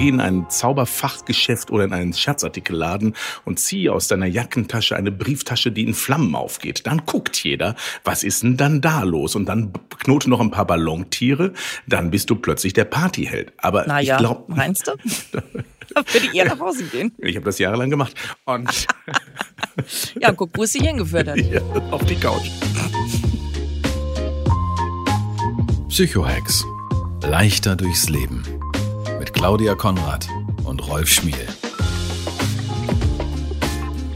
Geh in ein Zauberfachgeschäft oder in einen Scherzartikelladen und ziehe aus deiner Jackentasche eine Brieftasche, die in Flammen aufgeht. Dann guckt jeder, was ist denn dann da los? Und dann knote noch ein paar Ballontiere, dann bist du plötzlich der Partyheld. Aber naja, ich glaube, meinst du? Würde ich eher nach Hause gehen. Ich habe das jahrelang gemacht. Und ja, guck, wo es sie hingeführt hat. ja, auf die Couch. Psychohex. Leichter durchs Leben. Claudia Konrad und Rolf Schmiel.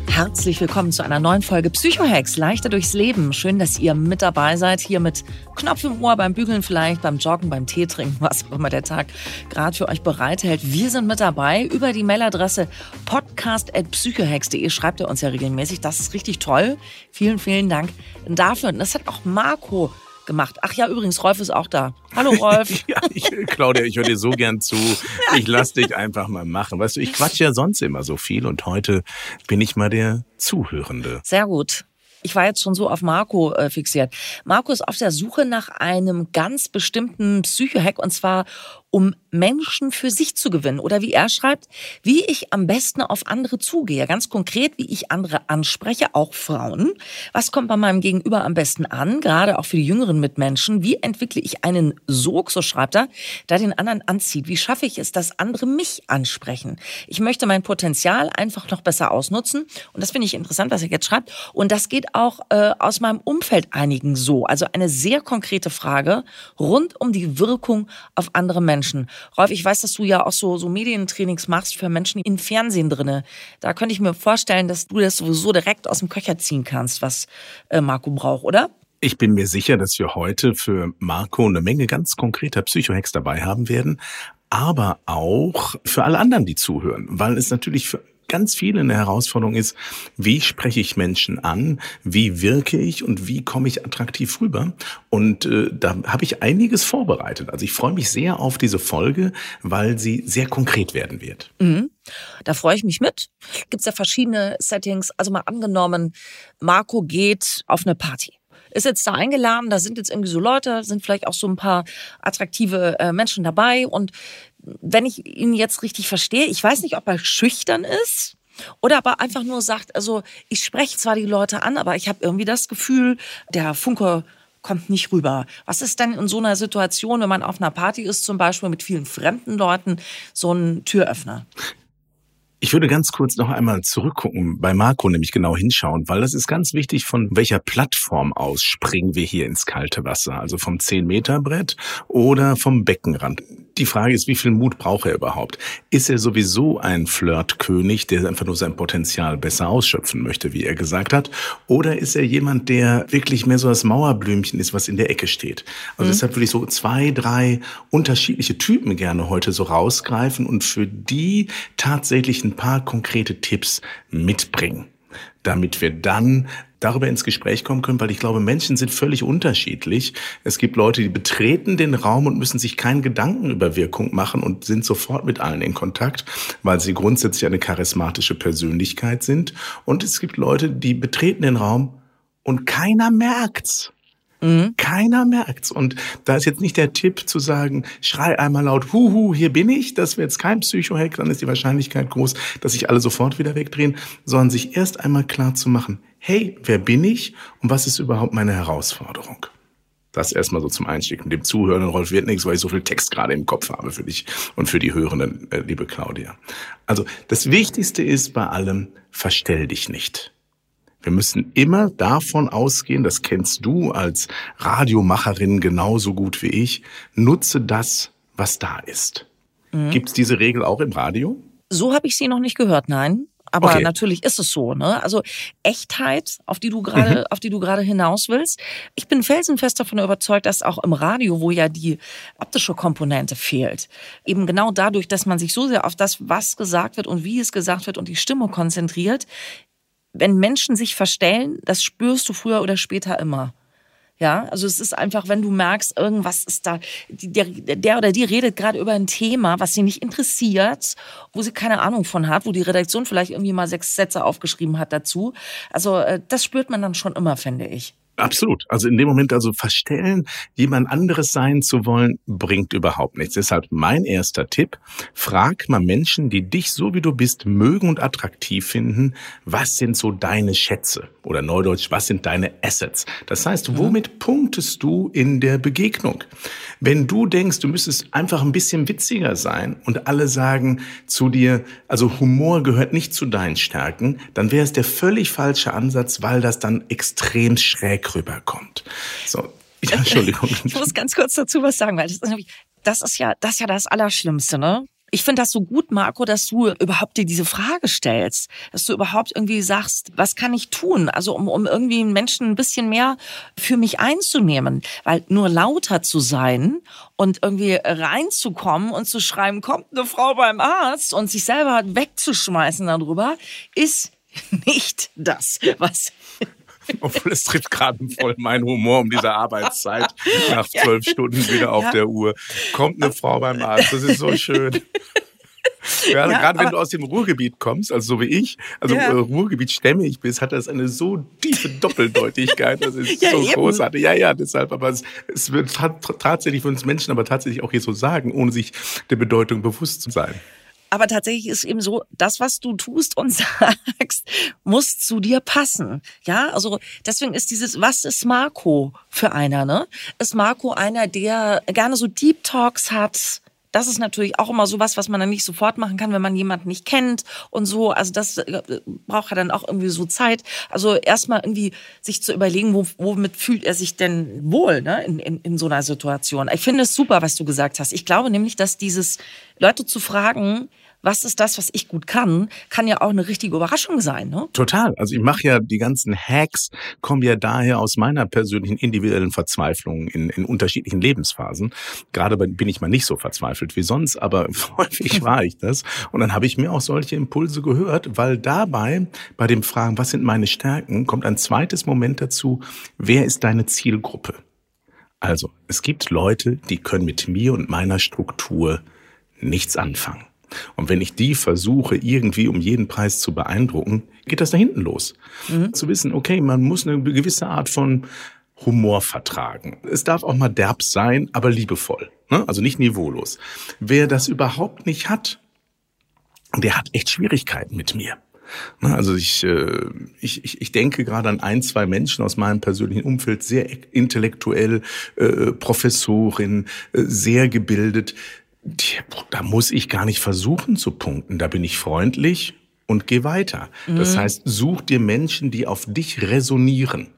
Herzlich willkommen zu einer neuen Folge Psychohex, leichter durchs Leben. Schön, dass ihr mit dabei seid, hier mit Knopf im Ohr, beim Bügeln vielleicht, beim Joggen, beim Tee trinken, was auch immer der Tag gerade für euch bereithält. Wir sind mit dabei über die Mailadresse podcast.psychohex.de. Schreibt ihr uns ja regelmäßig. Das ist richtig toll. Vielen, vielen Dank dafür. Und das hat auch Marco gemacht. Ach ja, übrigens, Rolf ist auch da. Hallo Rolf. ja, ich, Claudia, ich höre dir so gern zu. Ich lass dich einfach mal machen. Weißt du, ich quatsch ja sonst immer so viel und heute bin ich mal der Zuhörende. Sehr gut. Ich war jetzt schon so auf Marco äh, fixiert. Marco ist auf der Suche nach einem ganz bestimmten Psychohack und zwar um Menschen für sich zu gewinnen. Oder wie er schreibt, wie ich am besten auf andere zugehe. Ganz konkret, wie ich andere anspreche, auch Frauen. Was kommt bei meinem Gegenüber am besten an, gerade auch für die jüngeren Mitmenschen? Wie entwickle ich einen Sog, so schreibt er, der den anderen anzieht? Wie schaffe ich es, dass andere mich ansprechen? Ich möchte mein Potenzial einfach noch besser ausnutzen. Und das finde ich interessant, was er jetzt schreibt. Und das geht auch äh, aus meinem Umfeld einigen so. Also eine sehr konkrete Frage rund um die Wirkung auf andere Menschen. Rolf, ich weiß, dass du ja auch so, so Medientrainings machst für Menschen im Fernsehen drinne. Da könnte ich mir vorstellen, dass du das sowieso direkt aus dem Köcher ziehen kannst, was äh, Marco braucht, oder? Ich bin mir sicher, dass wir heute für Marco eine Menge ganz konkreter Psychohacks dabei haben werden, aber auch für alle anderen, die zuhören, weil es natürlich für ganz viel eine Herausforderung ist, wie spreche ich Menschen an, wie wirke ich und wie komme ich attraktiv rüber. Und äh, da habe ich einiges vorbereitet. Also ich freue mich sehr auf diese Folge, weil sie sehr konkret werden wird. Mhm. Da freue ich mich mit. Gibt es ja verschiedene Settings. Also mal angenommen, Marco geht auf eine Party ist jetzt da eingeladen, da sind jetzt irgendwie so Leute, sind vielleicht auch so ein paar attraktive äh, Menschen dabei und wenn ich ihn jetzt richtig verstehe, ich weiß nicht, ob er schüchtern ist oder aber einfach nur sagt, also ich spreche zwar die Leute an, aber ich habe irgendwie das Gefühl, der Funke kommt nicht rüber. Was ist denn in so einer Situation, wenn man auf einer Party ist, zum Beispiel mit vielen fremden Leuten, so ein Türöffner? Ich würde ganz kurz noch einmal zurückgucken, bei Marco nämlich genau hinschauen, weil das ist ganz wichtig, von welcher Plattform aus springen wir hier ins kalte Wasser. Also vom 10-Meter-Brett oder vom Beckenrand. Die Frage ist, wie viel Mut braucht er überhaupt? Ist er sowieso ein Flirtkönig, der einfach nur sein Potenzial besser ausschöpfen möchte, wie er gesagt hat? Oder ist er jemand, der wirklich mehr so das Mauerblümchen ist, was in der Ecke steht? Also mhm. deshalb würde ich so zwei, drei unterschiedliche Typen gerne heute so rausgreifen und für die tatsächlich ein paar konkrete Tipps mitbringen damit wir dann darüber ins Gespräch kommen können, weil ich glaube, Menschen sind völlig unterschiedlich. Es gibt Leute, die betreten den Raum und müssen sich keinen Gedanken über Wirkung machen und sind sofort mit allen in Kontakt, weil sie grundsätzlich eine charismatische Persönlichkeit sind. Und es gibt Leute, die betreten den Raum und keiner merkt's. Mhm. Keiner merkt's. Und da ist jetzt nicht der Tipp zu sagen, schrei einmal laut, huhu, hier bin ich. Das wäre jetzt kein Psychohack, dann ist die Wahrscheinlichkeit groß, dass sich alle sofort wieder wegdrehen, sondern sich erst einmal klar zu machen, hey, wer bin ich und was ist überhaupt meine Herausforderung? Das erstmal so zum Einstieg. Mit dem Zuhören, Rolf, wird nichts, weil ich so viel Text gerade im Kopf habe für dich und für die Hörenden, äh, liebe Claudia. Also das Wichtigste ist bei allem, verstell dich nicht. Wir müssen immer davon ausgehen, das kennst du als Radiomacherin genauso gut wie ich, nutze das, was da ist. Mhm. Gibt es diese Regel auch im Radio? So habe ich sie noch nicht gehört, nein. Aber Okay. natürlich ist es so, ne? Also Echtheit, auf die du gerade, Mhm. auf die du gerade hinaus willst. Ich bin felsenfest davon überzeugt, dass auch im Radio, wo ja die optische Komponente fehlt, eben genau dadurch, dass man sich so sehr auf das, was gesagt wird und wie es gesagt wird und die Stimme konzentriert, wenn Menschen sich verstellen, das spürst du früher oder später immer. Ja, also es ist einfach, wenn du merkst, irgendwas ist da, der, der oder die redet gerade über ein Thema, was sie nicht interessiert, wo sie keine Ahnung von hat, wo die Redaktion vielleicht irgendwie mal sechs Sätze aufgeschrieben hat dazu. Also äh, das spürt man dann schon immer, finde ich. Absolut. Also in dem Moment also verstellen, jemand anderes sein zu wollen, bringt überhaupt nichts. Deshalb mein erster Tipp, frag mal Menschen, die dich so wie du bist mögen und attraktiv finden, was sind so deine Schätze? Oder neudeutsch, was sind deine Assets? Das heißt, womit punktest du in der Begegnung? Wenn du denkst, du müsstest einfach ein bisschen witziger sein und alle sagen zu dir, also Humor gehört nicht zu deinen Stärken, dann wäre es der völlig falsche Ansatz, weil das dann extrem schräg rüberkommt. So, ja, Entschuldigung. Ich muss ganz kurz dazu was sagen, weil das ist, das ist ja, das ist ja das Allerschlimmste, ne? Ich finde das so gut, Marco, dass du überhaupt dir diese Frage stellst, dass du überhaupt irgendwie sagst, was kann ich tun? Also um, um irgendwie einen Menschen ein bisschen mehr für mich einzunehmen, weil nur lauter zu sein und irgendwie reinzukommen und zu schreiben, kommt eine Frau beim Arzt und sich selber wegzuschmeißen darüber, ist nicht das, was Obwohl es trifft gerade voll mein Humor um diese Arbeitszeit nach zwölf Stunden wieder auf Ja. der Uhr. Kommt eine Frau beim Arzt, das ist so schön. Gerade, Ja, gerade wenn du aus dem Ruhrgebiet kommst, also so wie ich, also Ja. äh, Ruhrgebiet stämmig bist, hat das eine so tiefe Doppeldeutigkeit. Das ist Ja, so eben. großartig. Ja, ja, deshalb, aber es, es wird ta- tatsächlich für uns Menschen aber tatsächlich auch hier so sagen, ohne sich der Bedeutung bewusst zu sein. Aber tatsächlich ist eben so, das, was du tust und sagst, muss zu dir passen. Ja, also deswegen ist dieses, was ist Marco für einer, ne? Ist Marco einer, der gerne so Deep Talks hat? Das ist natürlich auch immer so was, man dann nicht sofort machen kann, wenn man jemanden nicht kennt und so. Also das äh, braucht ja dann auch irgendwie so Zeit. Also erstmal irgendwie sich zu überlegen, wo, womit fühlt er sich denn wohl, ne? In, in, in so einer Situation. Ich finde es super, was du gesagt hast. Ich glaube nämlich, dass dieses Leute zu fragen, was ist das, was ich gut kann, kann ja auch eine richtige Überraschung sein, ne? Total. Also ich mache ja die ganzen Hacks, kommen ja daher aus meiner persönlichen individuellen Verzweiflung in, in unterschiedlichen Lebensphasen. Gerade bin ich mal nicht so verzweifelt wie sonst, aber häufig war ich das. Und dann habe ich mir auch solche Impulse gehört, weil dabei bei dem Fragen, was sind meine Stärken, kommt ein zweites Moment dazu, wer ist deine Zielgruppe? Also, es gibt Leute, die können mit mir und meiner Struktur nichts anfangen. Und wenn ich die versuche, irgendwie um jeden Preis zu beeindrucken, geht das da hinten los. Zu wissen, okay, man muss eine gewisse Art von Humor vertragen. Es darf auch mal derb sein, aber liebevoll. Ne? Also nicht niveaulos. Wer das überhaupt nicht hat, der hat echt Schwierigkeiten mit mir. Ne, Also ich, äh, ich, ich ich denke gerade an ein, zwei Menschen aus meinem persönlichen Umfeld, sehr intellektuell, äh, Professorin, äh, sehr gebildet. Da muss ich gar nicht versuchen zu punkten. Da bin ich freundlich und geh weiter. Das heißt, such dir Menschen, die auf dich resonieren.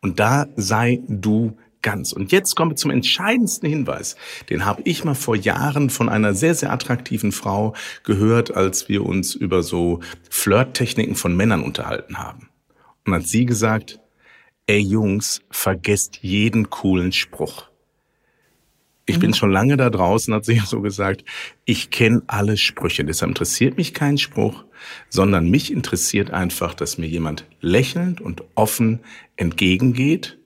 Und da sei du ganz. Und jetzt kommen wir zum entscheidendsten Hinweis. Den habe ich mal vor Jahren von einer sehr, sehr attraktiven Frau gehört, als wir uns über so Flirttechniken von Männern unterhalten haben. Und hat sie gesagt, ey Jungs, vergesst jeden coolen Spruch. Ich bin schon lange da draußen, hat sie so gesagt. Ich kenne alle Sprüche, deshalb interessiert mich kein Spruch, sondern mich interessiert einfach, dass mir jemand lächelnd und offen entgegengeht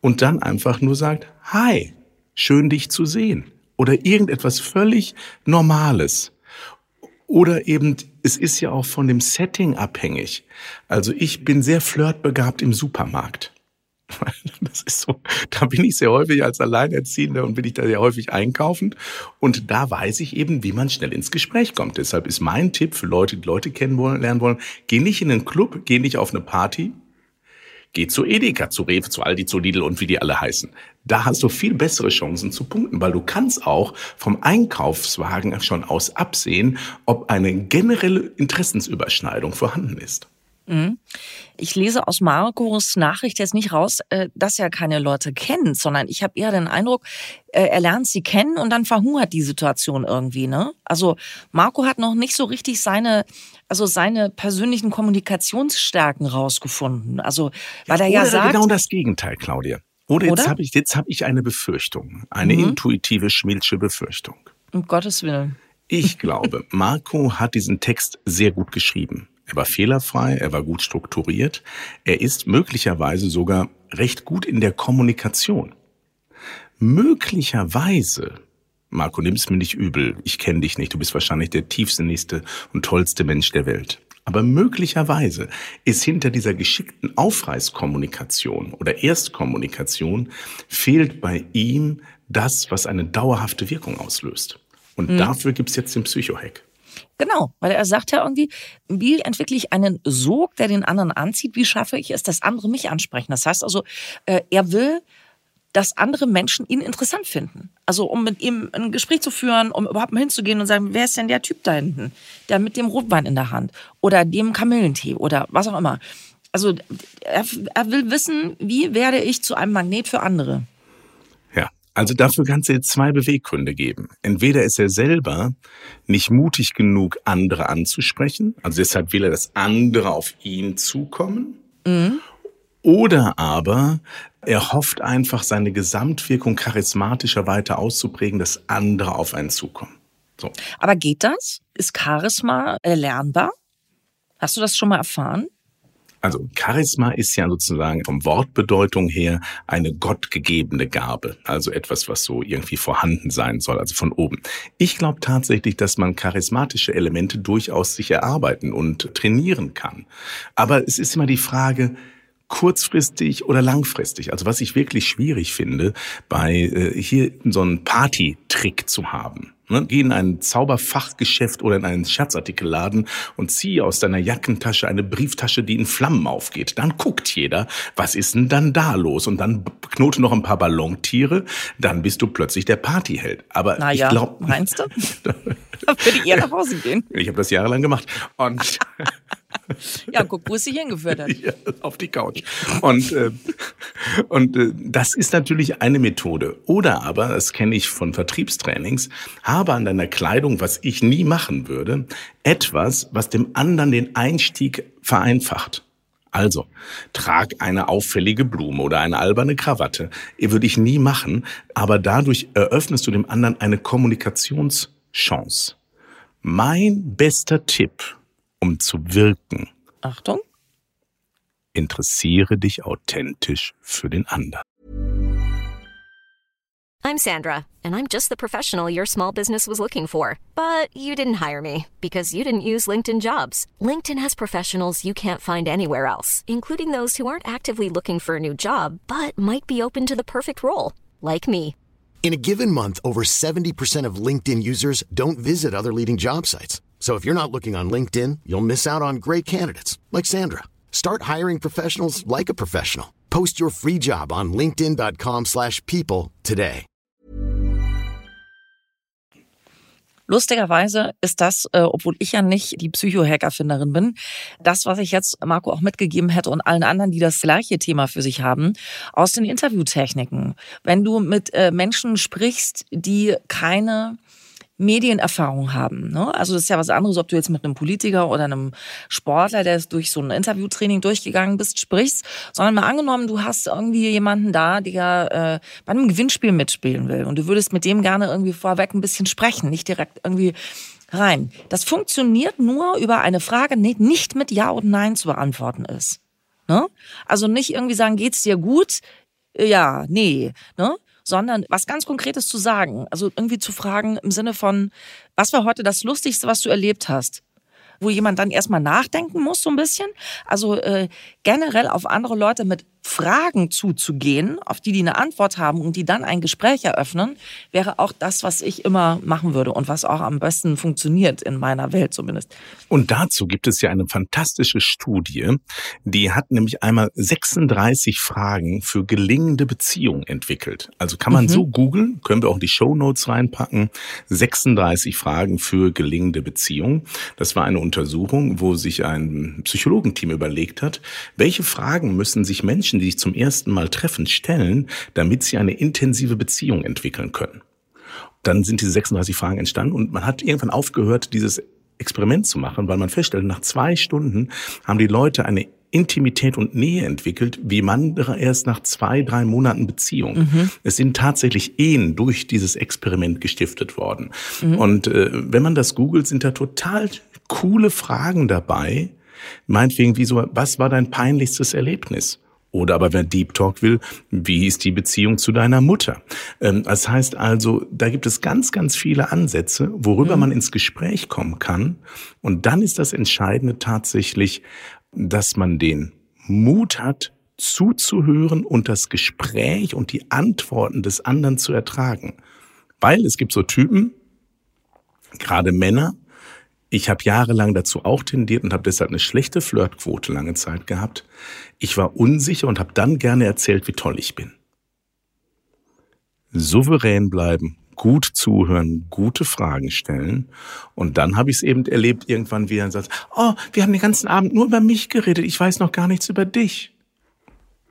und dann einfach nur sagt, hi, schön dich zu sehen. Oder irgendetwas völlig Normales. Oder eben, es ist ja auch von dem Setting abhängig. Also ich bin sehr flirtbegabt im Supermarkt. Das ist so, da bin ich sehr häufig als Alleinerziehender und bin ich da sehr häufig einkaufen. Und da weiß ich eben, wie man schnell ins Gespräch kommt. Deshalb ist mein Tipp für Leute, die Leute kennenlernen wollen, geh nicht in einen Club, geh nicht auf eine Party, Geh zu Edeka, zu Rewe, zu Aldi, zu Lidl und wie die alle heißen. Da hast du viel bessere Chancen zu punkten, weil du kannst auch vom Einkaufswagen schon aus absehen, ob eine generelle Interessensüberschneidung vorhanden ist. Ich lese aus Marcos Nachricht jetzt nicht raus, äh, dass er keine Leute kennt, sondern ich habe eher den Eindruck, äh, er lernt sie kennen und dann verhungert die Situation irgendwie. Ne? Also Marco hat noch nicht so richtig seine, also seine persönlichen Kommunikationsstärken rausgefunden. Also weil er ja sagt, genau das Gegenteil, Claudia. Oder jetzt habe ich, jetzt hab ich eine Befürchtung, eine Mhm. intuitive Schmielsche Befürchtung. um Gottes Willen. Ich glaube, Marco hat diesen Text sehr gut geschrieben. Er war fehlerfrei, er war gut strukturiert, er ist möglicherweise sogar recht gut in der Kommunikation. Möglicherweise, Marco, nimm's mir nicht übel, ich kenne dich nicht, du bist wahrscheinlich der tiefsinnigste und tollste Mensch der Welt. Aber möglicherweise ist hinter dieser geschickten Aufreißkommunikation oder Erstkommunikation fehlt bei ihm das, was eine dauerhafte Wirkung auslöst. Und dafür gibt's jetzt den Psychohack. Genau, weil er sagt ja irgendwie, wie entwickle ich einen Sog, der den anderen anzieht? Wie schaffe ich es, dass andere mich ansprechen? Das heißt also, äh, er will, dass andere Menschen ihn interessant finden. Also um mit ihm ein Gespräch zu führen, um überhaupt mal hinzugehen und sagen, wer ist denn der Typ da hinten? Der mit dem Rotwein in der Hand oder dem Kamillentee oder was auch immer. Also er, er will wissen, wie werde ich zu einem Magnet für andere? Also dafür kann es jetzt zwei Beweggründe geben. Entweder ist er selber nicht mutig genug, andere anzusprechen, also deshalb will er, dass andere auf ihn zukommen. Oder aber er hofft einfach, seine Gesamtwirkung charismatischer weiter auszuprägen, dass andere auf einen zukommen. So. Aber geht das? Ist Charisma erlernbar? Hast du das schon mal erfahren? Also Charisma ist ja sozusagen vom Wortbedeutung her eine gottgegebene Gabe, also etwas, was so irgendwie vorhanden sein soll, also von oben. Ich glaube tatsächlich, dass man charismatische Elemente durchaus sich erarbeiten und trainieren kann. Aber es ist immer die Frage, kurzfristig oder langfristig. Also was ich wirklich schwierig finde, bei äh, hier so einen Party-Trick zu haben. Ne? Geh in ein Zauberfachgeschäft oder in einen Scherzartikelladen und zieh aus deiner Jackentasche eine Brieftasche, die in Flammen aufgeht. Dann guckt jeder, was ist denn dann da los? Und dann knote noch ein paar Ballontiere, dann bist du plötzlich der Partyheld. Aber Naja, ich glaube, meinst du? Würde ich eher nach Hause gehen. ich habe das jahrelang gemacht. Und Ja, guck, wo es dich hingeführt hat. Ja, auf die Couch. Und, äh, und äh, das ist natürlich eine Methode. Oder aber, das kenne ich von Vertriebstrainings, habe an deiner Kleidung, was ich nie machen würde, etwas, was dem anderen den Einstieg vereinfacht. Also, trag eine auffällige Blume oder eine alberne Krawatte. Würde ich nie machen, aber dadurch eröffnest du dem anderen eine Kommunikationschance. Mein bester Tipp, um zu wirken, Achtung. interessiere dich authentisch für den anderen. I'm Sandra, and I'm just the professional your small business was looking for. But you didn't hire me because you didn't use LinkedIn jobs. LinkedIn has professionals you can't find anywhere else, including those who aren't actively looking for a new job but might be open to the perfect role, like me. In a given month, over 70% of LinkedIn users don't visit other leading job sites. So if you're not looking on LinkedIn, you'll miss out on great candidates like Sandra. Start hiring professionals like a professional. Post your free job on linkedin.com/people slash people today. Lustigerweise ist das, äh, obwohl ich ja nicht die Psychohacker-Finderin bin, das, was ich jetzt Marco auch mitgegeben hätte und allen anderen, die das gleiche Thema für sich haben, aus den Interviewtechniken. Wenn du mit äh, Menschen sprichst, die keine Medienerfahrung haben. Ne? Also das ist ja was anderes, ob du jetzt mit einem Politiker oder einem Sportler, der durch so ein Interviewtraining durchgegangen bist, sprichst, sondern mal angenommen, du hast irgendwie jemanden da, der äh, bei einem Gewinnspiel mitspielen will und du würdest mit dem gerne irgendwie vorweg ein bisschen sprechen, nicht direkt irgendwie rein. Das funktioniert nur über eine Frage, die nicht mit Ja und Nein zu beantworten ist. Ne? Also nicht irgendwie sagen, geht's dir gut? Ja, nee. Ne? Sondern was ganz Konkretes zu sagen. Also irgendwie zu fragen im Sinne von, was war heute das Lustigste, was du erlebt hast? Wo jemand dann erstmal nachdenken muss, so ein bisschen. Also äh, generell auf andere Leute mit Fragen zuzugehen, auf die die eine Antwort haben und die dann ein Gespräch eröffnen, wäre auch das, was ich immer machen würde und was auch am besten funktioniert in meiner Welt zumindest. Und dazu gibt es ja eine fantastische Studie, die hat nämlich einmal 36 Fragen für gelingende Beziehungen entwickelt. Also kann man mhm. so googeln, können wir auch in die Show Notes reinpacken. 36 Fragen für gelingende Beziehungen. Das war eine Untersuchung, wo sich ein Psychologenteam überlegt hat, welche Fragen müssen sich Menschen, die sich zum ersten Mal treffen, stellen, damit sie eine intensive Beziehung entwickeln können. Dann sind diese 36 Fragen entstanden und man hat irgendwann aufgehört, dieses Experiment zu machen, weil man feststellt, nach zwei Stunden haben die Leute eine Intimität und Nähe entwickelt, wie man erst nach zwei, drei Monaten Beziehung. Mhm. Es sind tatsächlich Ehen durch dieses Experiment gestiftet worden. Mhm. Und äh, wenn man das googelt, sind da total coole Fragen dabei. Meinetwegen, wie so, was war dein peinlichstes Erlebnis? Oder aber wer Deep Talk will, wie ist die Beziehung zu deiner Mutter? Ähm, das heißt also, da gibt es ganz, ganz viele Ansätze, worüber mhm. man ins Gespräch kommen kann. Und dann ist das Entscheidende tatsächlich, dass man den Mut hat, zuzuhören und das Gespräch und die Antworten des anderen zu ertragen. Weil es gibt so Typen, gerade Männer, ich habe jahrelang dazu auch tendiert und habe deshalb eine schlechte Flirtquote lange Zeit gehabt. Ich war unsicher und habe dann gerne erzählt, wie toll ich bin. Souverän bleiben, gut zuhören, gute Fragen stellen. Und dann habe ich es eben erlebt, irgendwann wie er sagt, oh, wir haben den ganzen Abend nur über mich geredet, ich weiß noch gar nichts über dich.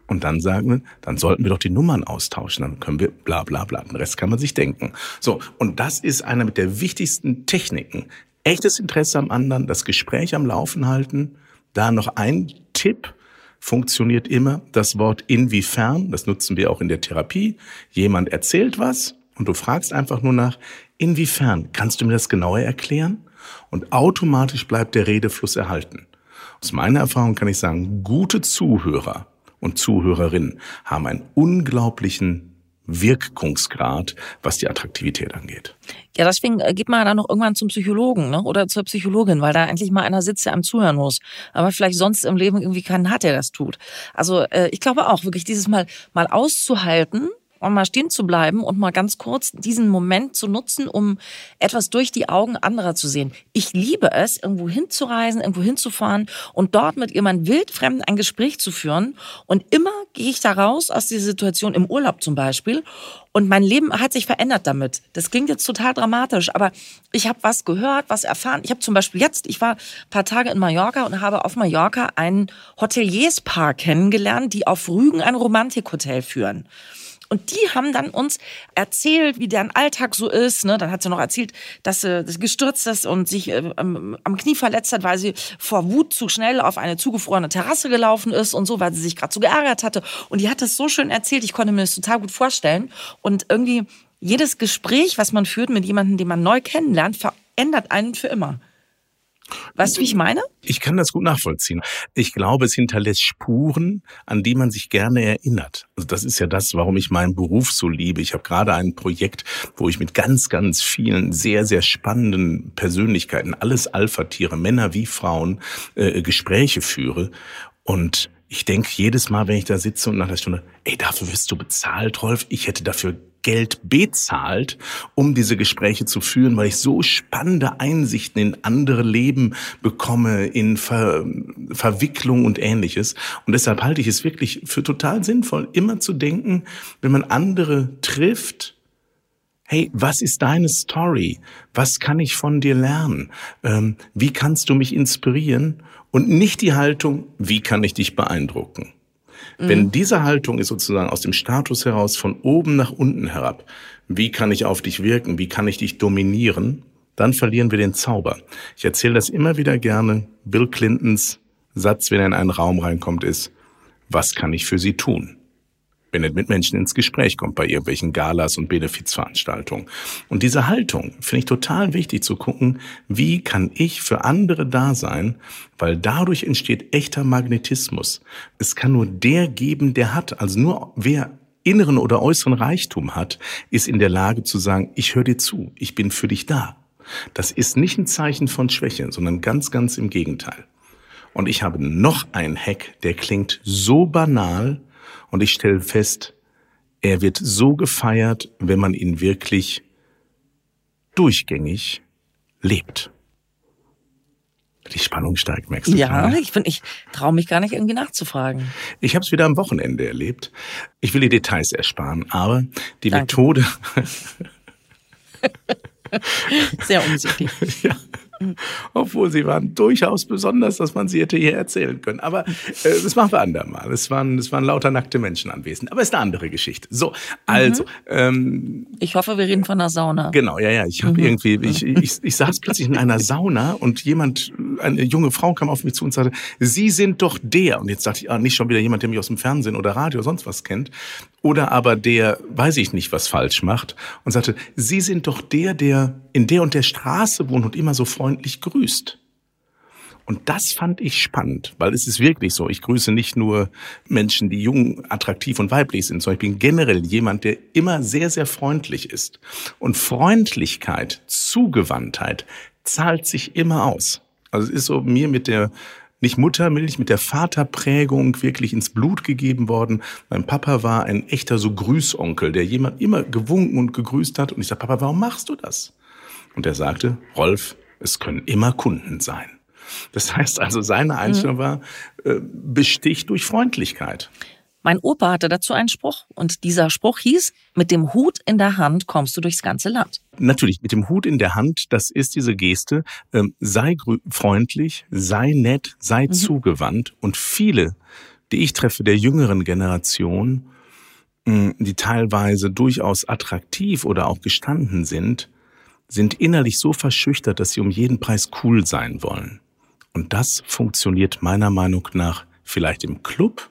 Und dann sagen wir, dann sollten wir doch die Nummern austauschen, dann können wir bla bla bla. Den Rest kann man sich denken. So, und das ist einer mit der wichtigsten Techniken. Echtes Interesse am anderen, das Gespräch am Laufen halten. Da noch ein Tipp, funktioniert immer das Wort inwiefern, das nutzen wir auch in der Therapie. Jemand erzählt was, und du fragst einfach nur nach, inwiefern? Kannst du mir das genauer erklären? Und automatisch bleibt der Redefluss erhalten. Aus meiner Erfahrung kann ich sagen, gute Zuhörer und Zuhörerinnen haben einen unglaublichen Wirkungsgrad, was die Attraktivität angeht. Ja, deswegen äh, geht man dann noch irgendwann zum Psychologen ne? oder zur Psychologin, weil da endlich mal einer sitzt, der einem zuhören muss. Aber vielleicht sonst im Leben irgendwie keinen hat, der das tut. Also äh, ich glaube auch, wirklich dieses Mal mal auszuhalten, mal stehen zu bleiben und mal ganz kurz diesen Moment zu nutzen, um etwas durch die Augen anderer zu sehen. Ich liebe es, irgendwo hinzureisen, irgendwo hinzufahren und dort mit jemand wildfremden ein Gespräch zu führen. Und immer gehe ich da raus aus dieser Situation im Urlaub zum Beispiel. Und mein Leben hat sich verändert damit. Das klingt jetzt total dramatisch, aber ich habe was gehört, was erfahren. Ich habe zum Beispiel jetzt, ich war ein paar Tage in Mallorca und habe auf Mallorca ein Hotelierspaar kennengelernt, die auf Rügen ein Romantikhotel führen. Und die haben dann uns erzählt, wie deren Alltag so ist. Ne? Dann hat sie noch erzählt, dass sie, gestürzt ist und sich äh, am, am Knie verletzt hat, weil sie vor Wut zu schnell auf eine zugefrorene Terrasse gelaufen ist und so, weil sie sich gerade so geärgert hatte. Und die hat das so schön erzählt, ich konnte mir das total gut vorstellen. Und irgendwie jedes Gespräch, was man führt mit jemandem, den man neu kennenlernt, verändert einen für immer. Weißt du, wie ich meine? Ich kann das gut nachvollziehen. Ich glaube, es hinterlässt Spuren, an die man sich gerne erinnert. Also das ist ja das, warum ich meinen Beruf so liebe. Ich habe gerade ein Projekt, wo ich mit ganz, ganz vielen sehr, sehr spannenden Persönlichkeiten, alles Alpha-Tiere, Männer wie Frauen, äh, Gespräche führe. Und ich denke jedes Mal, wenn ich da sitze und nach der Stunde, ey, dafür wirst du bezahlt, Rolf. Ich hätte dafür Geld bezahlt, um diese Gespräche zu führen, weil ich so spannende Einsichten in andere Leben bekomme, in Ver Verwicklung und ähnliches. Und deshalb halte ich es wirklich für total sinnvoll, immer zu denken, wenn man andere trifft, hey, was ist deine Story? Was kann ich von dir lernen? Ähm, wie kannst du mich inspirieren? Und nicht die Haltung, wie kann ich dich beeindrucken? Mhm. Wenn diese Haltung ist sozusagen aus dem Status heraus von oben nach unten herab, wie kann ich auf dich wirken, wie kann ich dich dominieren, dann verlieren wir den Zauber. Ich erzähle das immer wieder gerne. Bill Clintons Satz, wenn er in einen Raum reinkommt, ist, was kann ich für Sie tun? Wenn er mit Menschen ins Gespräch kommt bei irgendwelchen Galas und Benefizveranstaltungen. Und diese Haltung finde ich total wichtig zu gucken, wie kann ich für andere da sein, weil dadurch entsteht echter Magnetismus. Es kann nur der geben, der hat. Also nur wer inneren oder äußeren Reichtum hat, ist in der Lage zu sagen, ich höre dir zu, ich bin für dich da. Das ist nicht ein Zeichen von Schwäche, sondern ganz, ganz im Gegenteil. Und ich habe noch einen Hack, der klingt so banal, Und ich stelle fest, er wird so gefeiert, wenn man ihn wirklich durchgängig lebt. Die Spannung steigt, merkst du? Ja, schon? ich bin, ich traue mich gar nicht irgendwie nachzufragen. Ich habe es wieder am Wochenende erlebt. Ich will die Details ersparen, aber die Danke. Methode, Sehr umsichtig. ja, obwohl sie waren durchaus besonders, dass man sie hätte hier erzählen können. Aber äh, das machen wir andermal. Es waren, es waren lauter nackte Menschen anwesend. Aber ist eine andere Geschichte. So, also, ähm, Ich hoffe, wir reden von der Sauna. Genau, ja, ja. Ich habe irgendwie, ich, ich, ich saß plötzlich in einer Sauna und jemand, eine junge Frau kam auf mich zu und sagte, Sie sind doch der. Und jetzt dachte ich, ah, nicht schon wieder jemand, der mich aus dem Fernsehen oder Radio sonst was kennt. Oder aber der, weiß ich nicht, was falsch macht. Und sagte, Sie sind doch der, der in der und der Straße wohnt und immer so freundlich grüßt. Und das fand ich spannend, weil es ist wirklich so. Ich grüße nicht nur Menschen, die jung, attraktiv und weiblich sind, sondern ich bin generell jemand, der immer sehr, sehr freundlich ist. Und Freundlichkeit, Zugewandtheit zahlt sich immer aus. Also es ist so mir mit der nicht Muttermilch, mit der Vaterprägung wirklich ins Blut gegeben worden. Mein Papa war ein echter so Grüßonkel, der jemand immer gewunken und gegrüßt hat. Und ich sagte, Papa, warum machst du das? Und er sagte, Rolf, es können immer Kunden sein. Das heißt also, seine Einstellung war, äh, bestich durch Freundlichkeit. Mein Opa hatte dazu einen Spruch und dieser Spruch hieß, mit dem Hut in der Hand kommst du durchs ganze Land. Natürlich, mit dem Hut in der Hand, das ist diese Geste, ähm, sei freundlich, sei nett, sei zugewandt. Und viele, die ich treffe, der jüngeren Generation, die teilweise durchaus attraktiv oder auch gestanden sind, sind innerlich so verschüchtert, dass sie um jeden Preis cool sein wollen. Und das funktioniert meiner Meinung nach vielleicht im Club,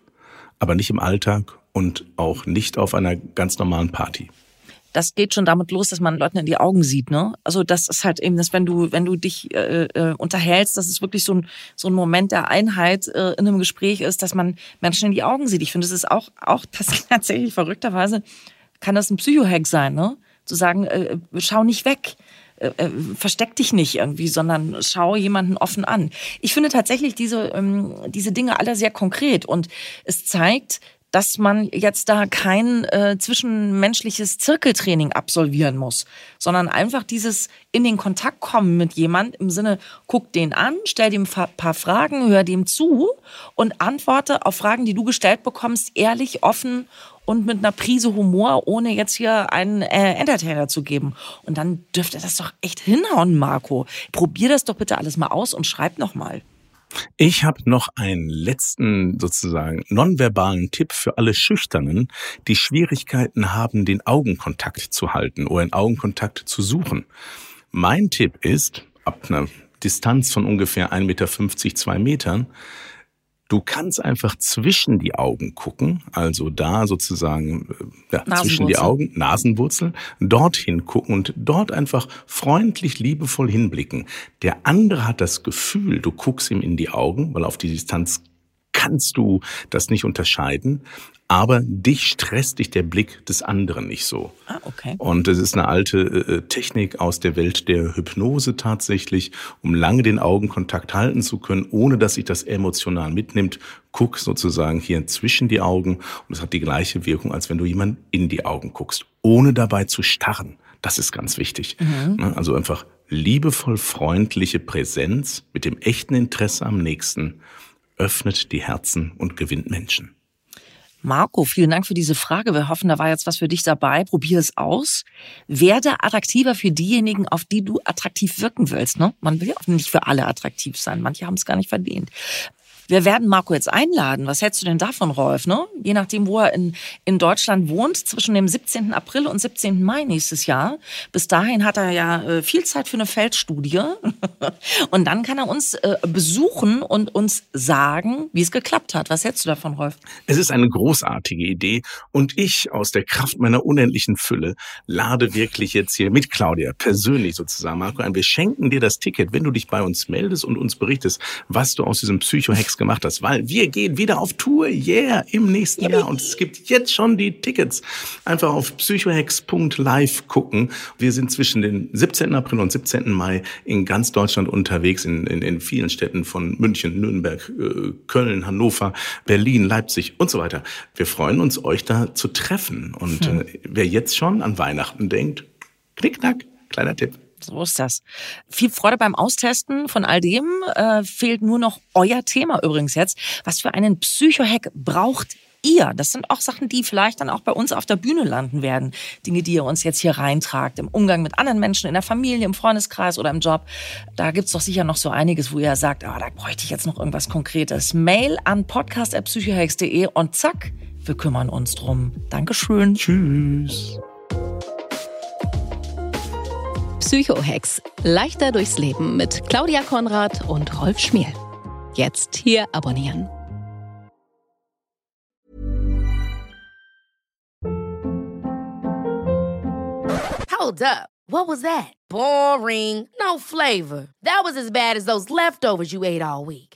aber nicht im Alltag und auch nicht auf einer ganz normalen Party. Das geht schon damit los, dass man Leuten in die Augen sieht, ne? Also das ist halt eben, dass wenn du wenn du dich äh, äh, unterhältst, dass es wirklich so ein so ein Moment der Einheit äh, in einem Gespräch ist, dass man Menschen in die Augen sieht. Ich finde, es ist auch auch tatsächlich verrückterweise kann das ein Psychohack sein, ne? Zu sagen, äh, schau nicht weg. Äh, äh, versteck dich nicht irgendwie, sondern schau jemanden offen an. Ich finde tatsächlich diese, ähm, diese Dinge alle sehr konkret und es zeigt, dass man jetzt da kein äh, zwischenmenschliches Zirkeltraining absolvieren muss, sondern einfach dieses in den Kontakt kommen mit jemand im Sinne, guck den an, stell dem ein paar Fragen, hör dem zu und antworte auf Fragen, die du gestellt bekommst, ehrlich, offen und mit einer Prise Humor, ohne jetzt hier einen äh, Entertainer zu geben. Und dann dürfte das doch echt hinhauen, Marco. Probier das doch bitte alles mal aus und schreib noch mal. Ich habe noch einen letzten sozusagen nonverbalen Tipp für alle Schüchternen, die Schwierigkeiten haben, den Augenkontakt zu halten oder den Augenkontakt zu suchen. Mein Tipp ist, ab einer Distanz von ungefähr 1,50 Meter, 2 Metern, Du kannst einfach zwischen die Augen gucken, also da sozusagen äh, ja, zwischen die. Augen, Nasenwurzel, dorthin gucken und dort einfach freundlich, liebevoll hinblicken. Der andere hat das Gefühl, du guckst ihm in die Augen, weil auf die Distanz kannst du das nicht unterscheiden, aber dich stresst dich der Blick des anderen nicht so. Ah, okay. Und es ist eine alte äh, Technik aus der Welt der Hypnose tatsächlich, um lange den Augenkontakt halten zu können, ohne dass sich das emotional mitnimmt. Guck sozusagen hier zwischen die Augen und es hat die gleiche Wirkung, als wenn du jemand in die Augen guckst, ohne dabei zu starren. Das ist ganz wichtig. Ne? Also einfach liebevoll freundliche Präsenz mit dem echten Interesse am Nächsten öffnet die Herzen und gewinnt Menschen. Marco, vielen Dank für diese Frage. Wir hoffen, da war jetzt was für dich dabei. Probier es aus. Werde attraktiver für diejenigen, auf die du attraktiv wirken willst. Ne? Man will ja auch nicht für alle attraktiv sein. Manche haben es gar nicht verdient. Wir werden Marco jetzt einladen. Was hältst du denn davon, Rolf? Ne? Je nachdem, wo er in, in Deutschland wohnt, zwischen dem 17. April und 17. Mai nächstes Jahr. Bis dahin hat er ja äh, viel Zeit für eine Feldstudie. und dann kann er uns äh, besuchen und uns sagen, wie es geklappt hat. Was hältst du davon, Rolf? Es ist eine großartige Idee und ich aus der Kraft meiner unendlichen Fülle lade wirklich jetzt hier mit Claudia persönlich sozusagen, Marco, ein. Wir schenken dir das Ticket, wenn du dich bei uns meldest und uns berichtest, was du aus diesem Psychohex Gemacht hast, weil wir gehen wieder auf Tour, yeah, im nächsten Jahr. Und es gibt jetzt schon die Tickets. Einfach auf psychohex.live gucken. Wir sind zwischen den 17. April und 17. Mai in ganz Deutschland unterwegs, in, in, in vielen Städten von München, Nürnberg, äh, Köln, Hannover, Berlin, Leipzig und so weiter. Wir freuen uns, euch da zu treffen. Und hm. äh, wer jetzt schon an Weihnachten denkt, knickknack, kleiner Tipp. So ist das. Viel Freude beim Austesten von all dem. Äh, fehlt nur noch euer Thema übrigens jetzt. Was für einen Psychohack braucht ihr? Das sind auch Sachen, die vielleicht dann auch bei uns auf der Bühne landen werden. Dinge, die ihr uns jetzt hier reintragt, im Umgang mit anderen Menschen, in der Familie, im Freundeskreis oder im Job. Da gibt's doch sicher noch so einiges, wo ihr sagt, ah, da bräuchte ich jetzt noch irgendwas Konkretes. Mail an podcast.psychohex.de und zack, wir kümmern uns drum. Dankeschön. Tschüss. Psychohex. Leichter durchs Leben mit Claudia Konrad und Rolf Schmiel. Jetzt hier abonnieren. Hold up. What was that? Boring. No flavor. That was as bad as those leftovers you ate all week.